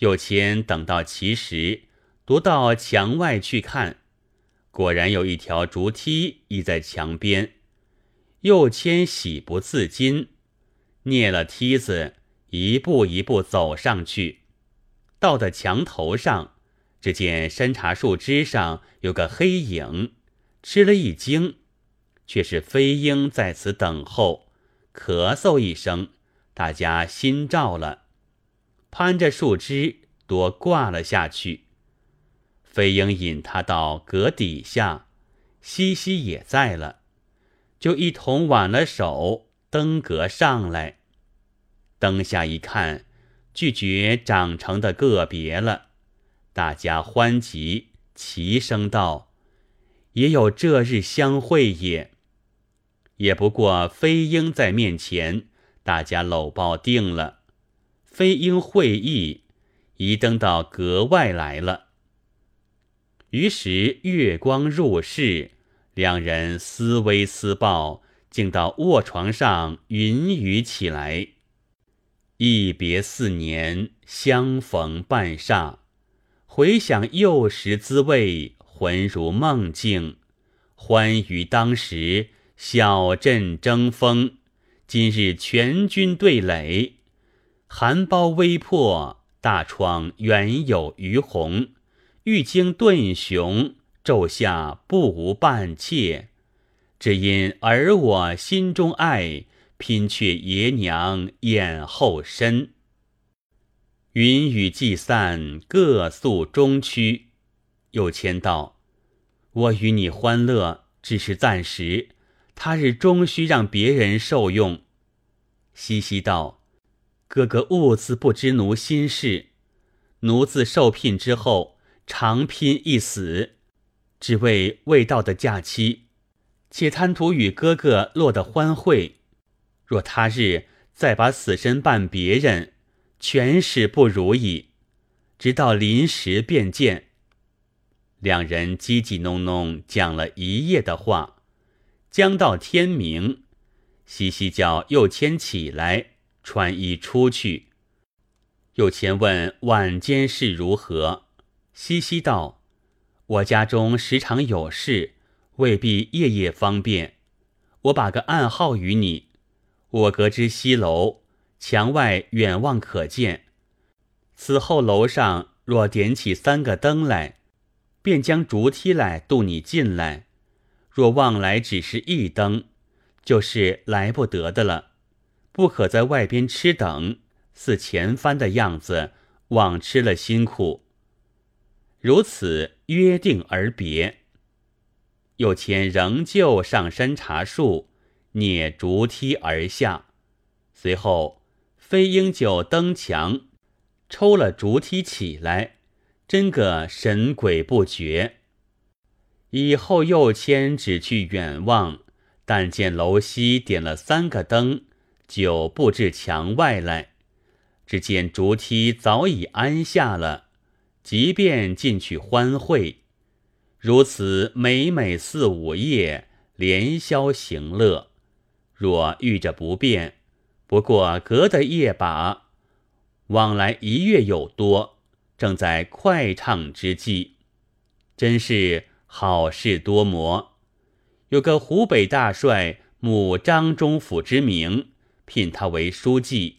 右迁等到其时，踱到墙外去看，果然有一条竹梯倚在墙边。右迁喜不自禁，蹑了梯子，一步一步走上去，到的墙头上，只见山茶树枝上有个黑影，吃了一惊，却是飞鹰在此等候，咳嗽一声，大家心照了。攀着树枝，多挂了下去。飞鹰引他到阁底下，西西也在了，就一同挽了手，登阁上来。登下一看，拒绝长成的个别了，大家欢极，齐声道：“也有这日相会也。”也不过飞鹰在面前，大家搂抱定了。飞鹰会意，移登到阁外来了。于是月光入室，两人思微思抱，竟到卧床上云雨起来。一别四年，相逢半霎，回想幼时滋味，魂如梦境。欢愉当时，小镇争锋，今日全军对垒。寒苞微破，大窗原有余红。欲经顿雄，昼下不无半妾。只因儿我心中爱，拼却爷娘眼后身。云雨既散，各诉中区。又谦道：“我与你欢乐，只是暂时，他日终须让别人受用。”西西道。哥哥兀自不知奴心事，奴自受聘之后，长拼一死，只为未到的假期，且贪图与哥哥落得欢会。若他日再把死身伴别人，全使不如矣。直到临时便见，两人叽叽哝哝讲了一夜的话，将到天明，西西叫又迁起来。穿衣出去，又前问晚间事如何？西西道：“我家中时常有事，未必夜夜方便。我把个暗号与你。我隔之西楼，墙外远望可见。此后楼上若点起三个灯来，便将竹梯来渡你进来。若望来只是一灯，就是来不得的了。”不可在外边吃等，似前番的样子，枉吃了辛苦。如此约定而别。又谦仍旧上山茶树，蹑竹梯而下。随后飞鹰就登墙，抽了竹梯起来，真个神鬼不觉。以后又谦只去远望，但见楼西点了三个灯。就布置墙外来，只见竹梯早已安下了，即便进去欢会，如此每每四五夜连宵行乐。若遇着不便，不过隔得夜把，往来一月有多，正在快畅之际，真是好事多磨。有个湖北大帅母张中府之名。聘他为书记，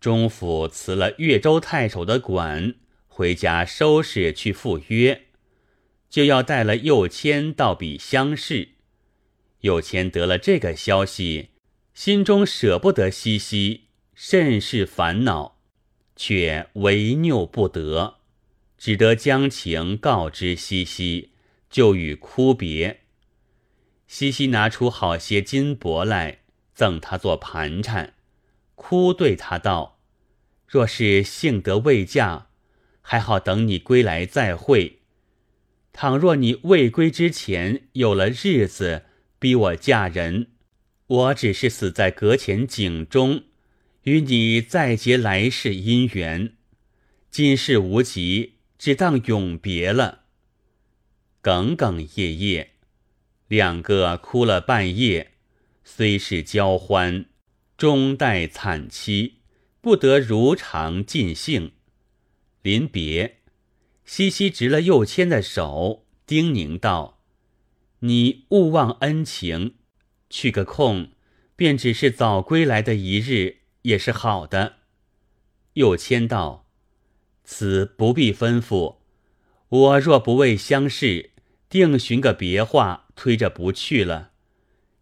中府辞了越州太守的管，回家收拾去赴约，就要带了右迁到彼相视。右迁得了这个消息，心中舍不得西西，甚是烦恼，却为拗不得，只得将情告知西西，就与哭别。西西拿出好些金帛来。赠他做盘缠，哭对他道：“若是幸得未嫁，还好等你归来再会；倘若你未归之前有了日子，逼我嫁人，我只是死在阁前井中，与你再结来世姻缘。今世无极，只当永别了。”哽哽咽咽，两个哭了半夜。虽是交欢，终待惨凄，不得如常尽兴。临别，西西执了右谦的手，叮咛道：“你勿忘恩情，去个空，便只是早归来的一日，也是好的。”右谦道：“此不必吩咐，我若不为相视，定寻个别话推着不去了。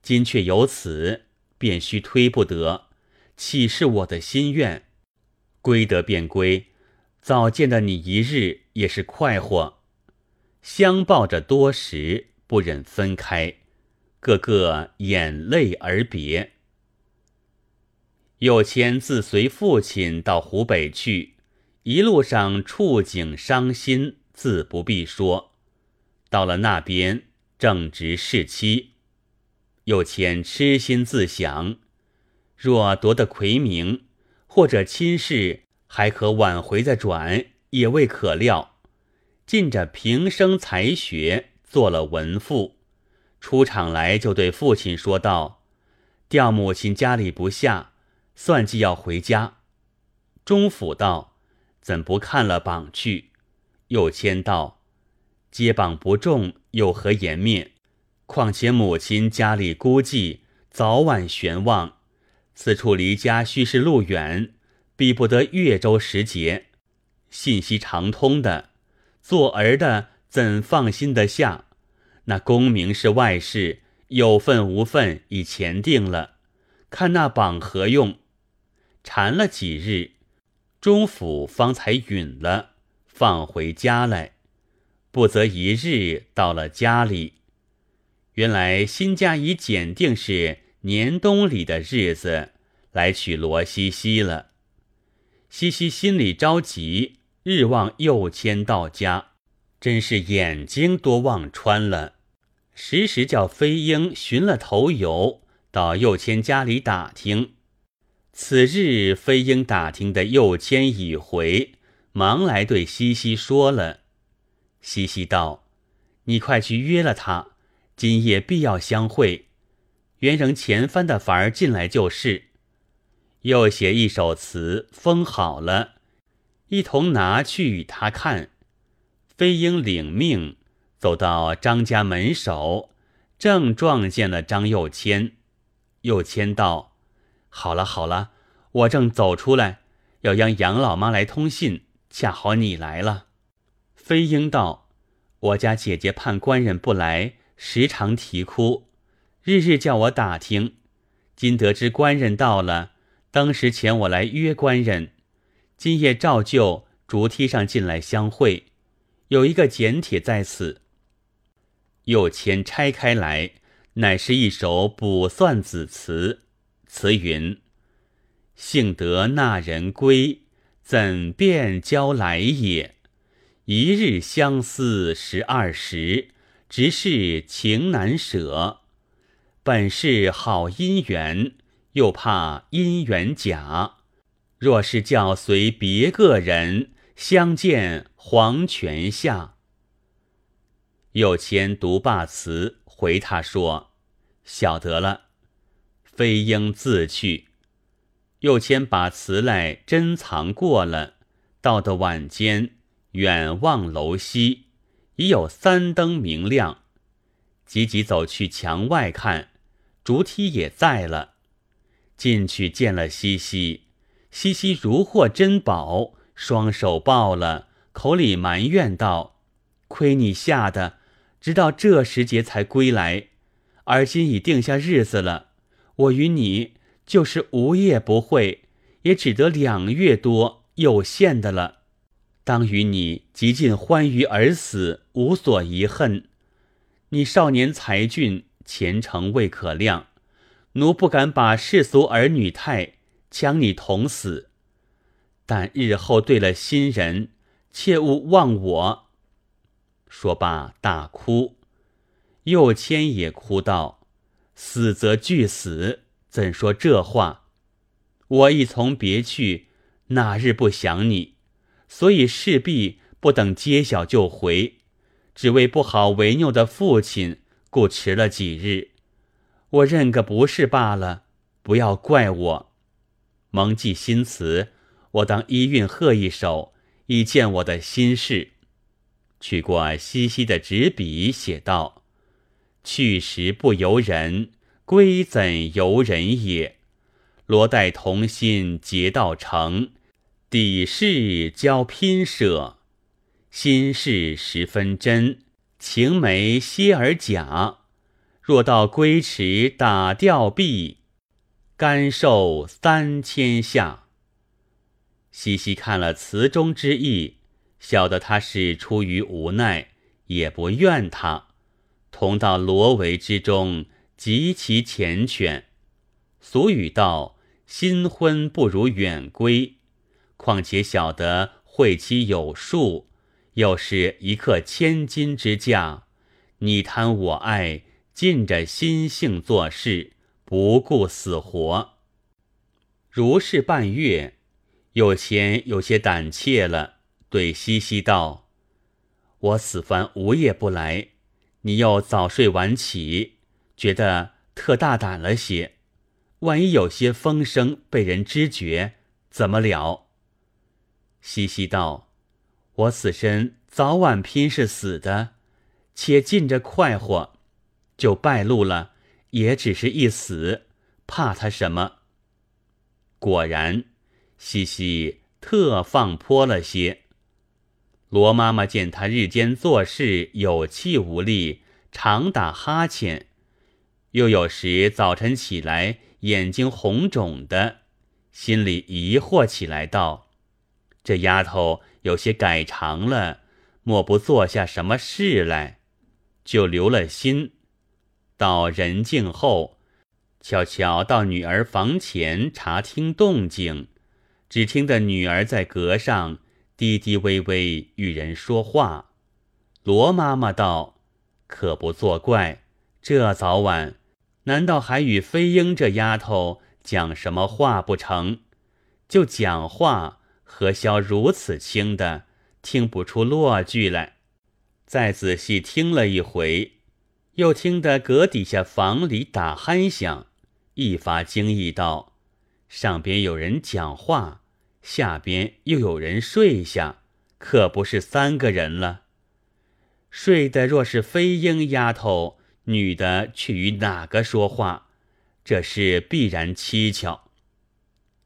今却有此，便须推不得，岂是我的心愿？归得便归。”早见的你一日也是快活，相抱着多时，不忍分开，个个眼泪而别。右迁自随父亲到湖北去，一路上触景伤心，自不必说。到了那边，正值事期，右迁痴心自想：若夺得魁名，或者亲事。还可挽回再转，也未可料，尽着平生才学做了文赋，出场来就对父亲说道：“调母亲家里不下，算计要回家。”中府道：“怎不看了榜去？”又谦道：“接榜不中，有何颜面？况且母亲家里孤寂，早晚悬望。此处离家须是路远。”比不得越州时节，信息长通的，做儿的怎放心得下？那功名是外事，有份无份已前定了，看那榜何用？缠了几日，中府方才允了，放回家来。不则一日到了家里，原来新家已检定是年冬里的日子来娶罗西西了。西西心里着急，日望又迁到家，真是眼睛多望穿了。时时叫飞鹰寻了头油到右迁家里打听。此日飞鹰打听的右迁已回，忙来对西西说了。西西道：“你快去约了他，今夜必要相会。原仍前番的法儿进来就是。”又写一首词，封好了，一同拿去与他看。飞鹰领命，走到张家门首，正撞见了张又谦。又谦道：“好了好了，我正走出来，要让杨老妈来通信，恰好你来了。”飞鹰道：“我家姐姐盼官人不来，时常啼哭，日日叫我打听，今得知官人到了。”当时前我来约官人，今夜照旧竹梯上进来相会，有一个简帖在此。右迁拆开来，乃是一首卜算子词，词云：“幸得那人归，怎便交来也？一日相思十二时，直是情难舍。本是好姻缘。”又怕姻缘假，若是叫随别个人相见黄泉下。右迁读罢词，回他说：“晓得了。”飞鹰自去。右迁把词来珍藏过了。到的晚间，远望楼西，已有三灯明亮，急急走去墙外看，竹梯也在了。进去见了西西，西西如获珍宝，双手抱了，口里埋怨道：“亏你吓得，直到这时节才归来，而今已定下日子了。我与你就是无夜不会，也只得两月多，有限的了。当与你极尽欢愉而死，无所遗恨。你少年才俊，前程未可量。”奴不敢把世俗儿女态将你同死，但日后对了新人，切勿忘我。说罢大哭，右迁也哭道：“死则俱死，怎说这话？我一从别去，哪日不想你？所以势必不等揭晓就回，只为不好为拗的父亲，故迟了几日。”我认个不是罢了，不要怪我。蒙记新词，我当一韵贺一首，以见我的心事。”取过西西的纸笔，写道：“去时不由人，归怎由人也？罗带同心结道成，底事交拼舍。心事十分真，情梅歇而假。若到归池打吊臂，甘受三千下。”西西看了词中之意。晓得他是出于无奈，也不怨他。同到罗围之中，极其缱绻。俗语道：“新婚不如远归。”况且晓得会期有数，又是一刻千金之价，你贪我爱，尽着心性做事，不顾死活。如是半月，有钱有些胆怯了。对西西道：“我此番无夜不来，你又早睡晚起，觉得特大胆了些。万一有些风声被人知觉，怎么了？”西西道：“我此身早晚拼是死的，且尽着快活，就败露了，也只是一死，怕他什么？”果然，西西特放泼了些。罗妈妈见他日间做事有气无力，常打哈欠，又有时早晨起来眼睛红肿的，心里疑惑起来，道：“这丫头有些改常了，莫不做下什么事来？”就留了心。到人静后，悄悄到女儿房前查听动静，只听得女儿在阁上。低低微微与人说话，罗妈妈道：“可不作怪，这早晚，难道还与飞鹰这丫头讲什么话不成？就讲话，何消如此轻的，听不出落句来？再仔细听了一回，又听得阁底下房里打鼾响，一发惊异道：上边有人讲话。”下边又有人睡下，可不是三个人了。睡的若是飞鹰丫头，女的去与哪个说话？这事必然蹊跷。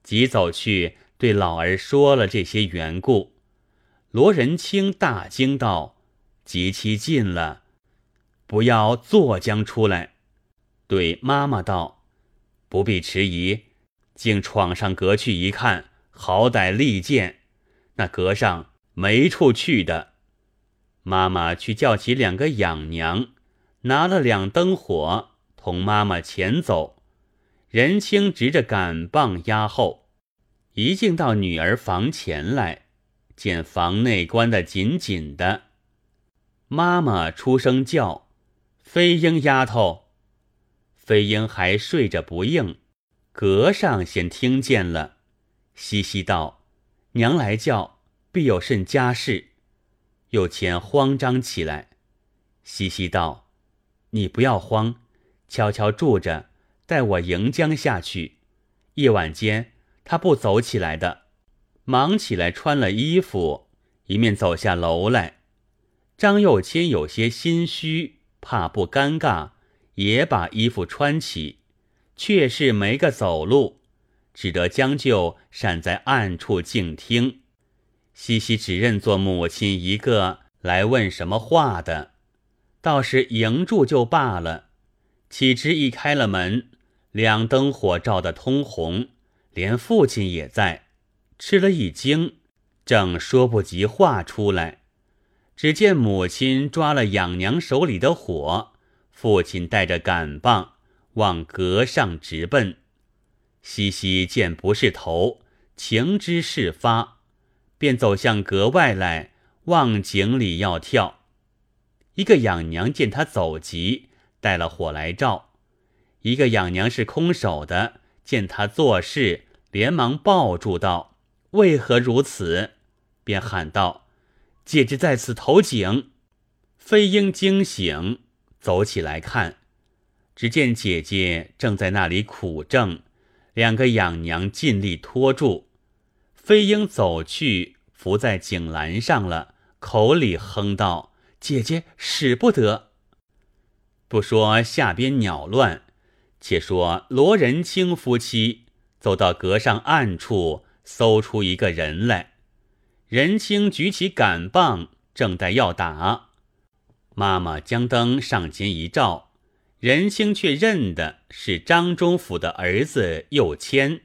即走去对老儿说了这些缘故。罗仁清大惊道：“极其近了，不要坐将出来。”对妈妈道：“不必迟疑，竟闯上阁去一看。”好歹利剑，那阁上没处去的。妈妈去叫起两个养娘，拿了两灯火，同妈妈前走。仁清执着杆棒压后，一进到女儿房前来，见房内关得紧紧的。妈妈出声叫：“飞鹰丫头！”飞鹰还睡着不应，阁上先听见了。西西道：“娘来叫，必有甚家事。”又前慌张起来。西西道：“你不要慌，悄悄住着，待我迎将下去。夜晚间他不走起来的。”忙起来穿了衣服，一面走下楼来。张又谦有些心虚，怕不尴尬，也把衣服穿起，却是没个走路。只得将就闪在暗处静听，西西只认作母亲一个来问什么话的，倒是迎住就罢了。岂知一开了门，两灯火照得通红，连父亲也在，吃了一惊，正说不及话出来，只见母亲抓了养娘手里的火，父亲带着杆棒往阁上直奔。西西见不是头，情知事发，便走向阁外来，望井里要跳。一个养娘见他走急，带了火来照；一个养娘是空手的，见他做事，连忙抱住道：“为何如此？”便喊道：“姐姐在此投井。”飞鹰惊醒，走起来看，只见姐姐正在那里苦挣。两个养娘尽力拖住，飞鹰走去，伏在井栏上了，口里哼道：“姐姐使不得。”不说下边鸟乱，且说罗仁清夫妻走到阁上暗处，搜出一个人来。仁清举起杆棒，正待要打，妈妈将灯上前一照，仁清却认的是张忠府的儿子右谦，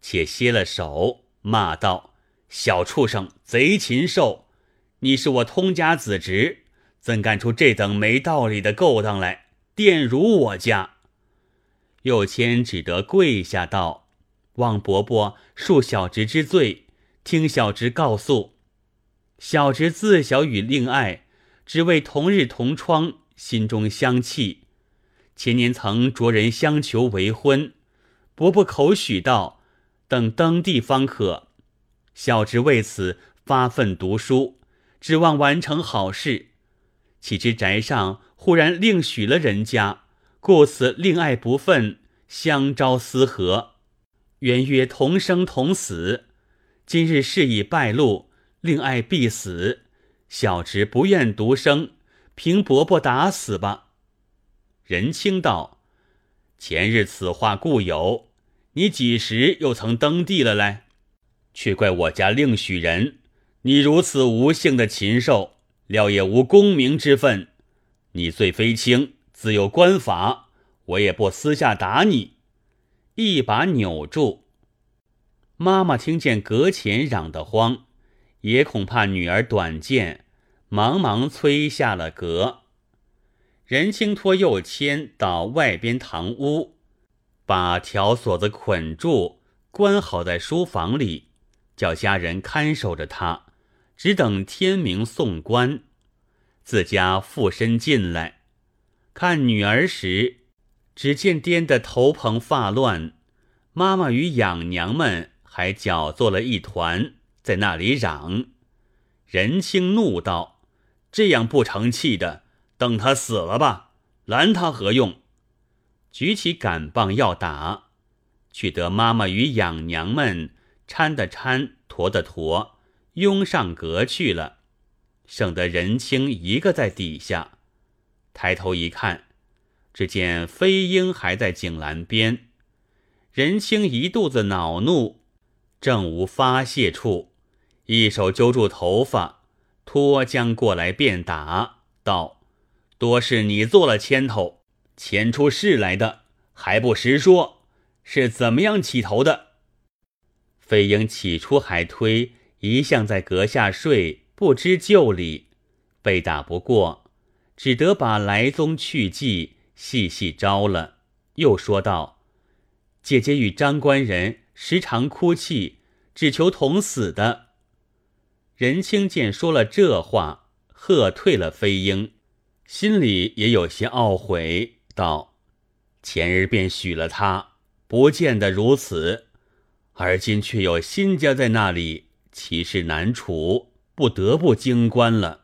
且歇了手，骂道：“小畜生，贼禽兽！你是我通家子侄，怎干出这等没道理的勾当来？”玷辱我家，右谦只得跪下道：“望伯伯恕小侄之罪，听小侄告诉。小侄自小与令爱，只为同日同窗，心中相契。前年曾着人相求为婚，伯伯口许道，等登第方可。小侄为此发奋读书，指望完成好事。岂知宅上。”忽然另许了人家，故此令爱不忿，相招思合，原约同生同死。今日事已败露，令爱必死。小侄不愿独生，凭伯伯打死吧。仁清道：“前日此话固有，你几时又曾登第了来？却怪我家另许人，你如此无姓的禽兽，料也无功名之分。”你罪非轻，自有官法，我也不私下打你。一把扭住。妈妈听见阁前嚷得慌，也恐怕女儿短见，忙忙催下了阁。任清托右牵到外边堂屋，把条锁子捆住，关好在书房里，叫家人看守着他，只等天明送官。自家附身进来，看女儿时，只见颠得头蓬发乱，妈妈与养娘们还搅作了一团，在那里嚷。任清怒道：“这样不成器的，等他死了吧，拦他何用？”举起杆棒要打，却得妈妈与养娘们搀的搀，驮的驮，拥上阁去了。省得人清一个在底下，抬头一看，只见飞鹰还在井栏边。任清一肚子恼怒，正无发泄处，一手揪住头发，脱将过来便打，道：“多是你做了牵头，牵出事来的，还不实说，是怎么样起头的？”飞鹰起初还推，一向在阁下睡。不知就里，被打不过，只得把来宗去迹细细招了。又说道：“姐姐与张官人时常哭泣，只求同死的。”任清见说了这话，喝退了飞鹰，心里也有些懊悔，道：“前日便许了他，不见得如此，而今却有新家在那里，其事难处。”不得不经官了。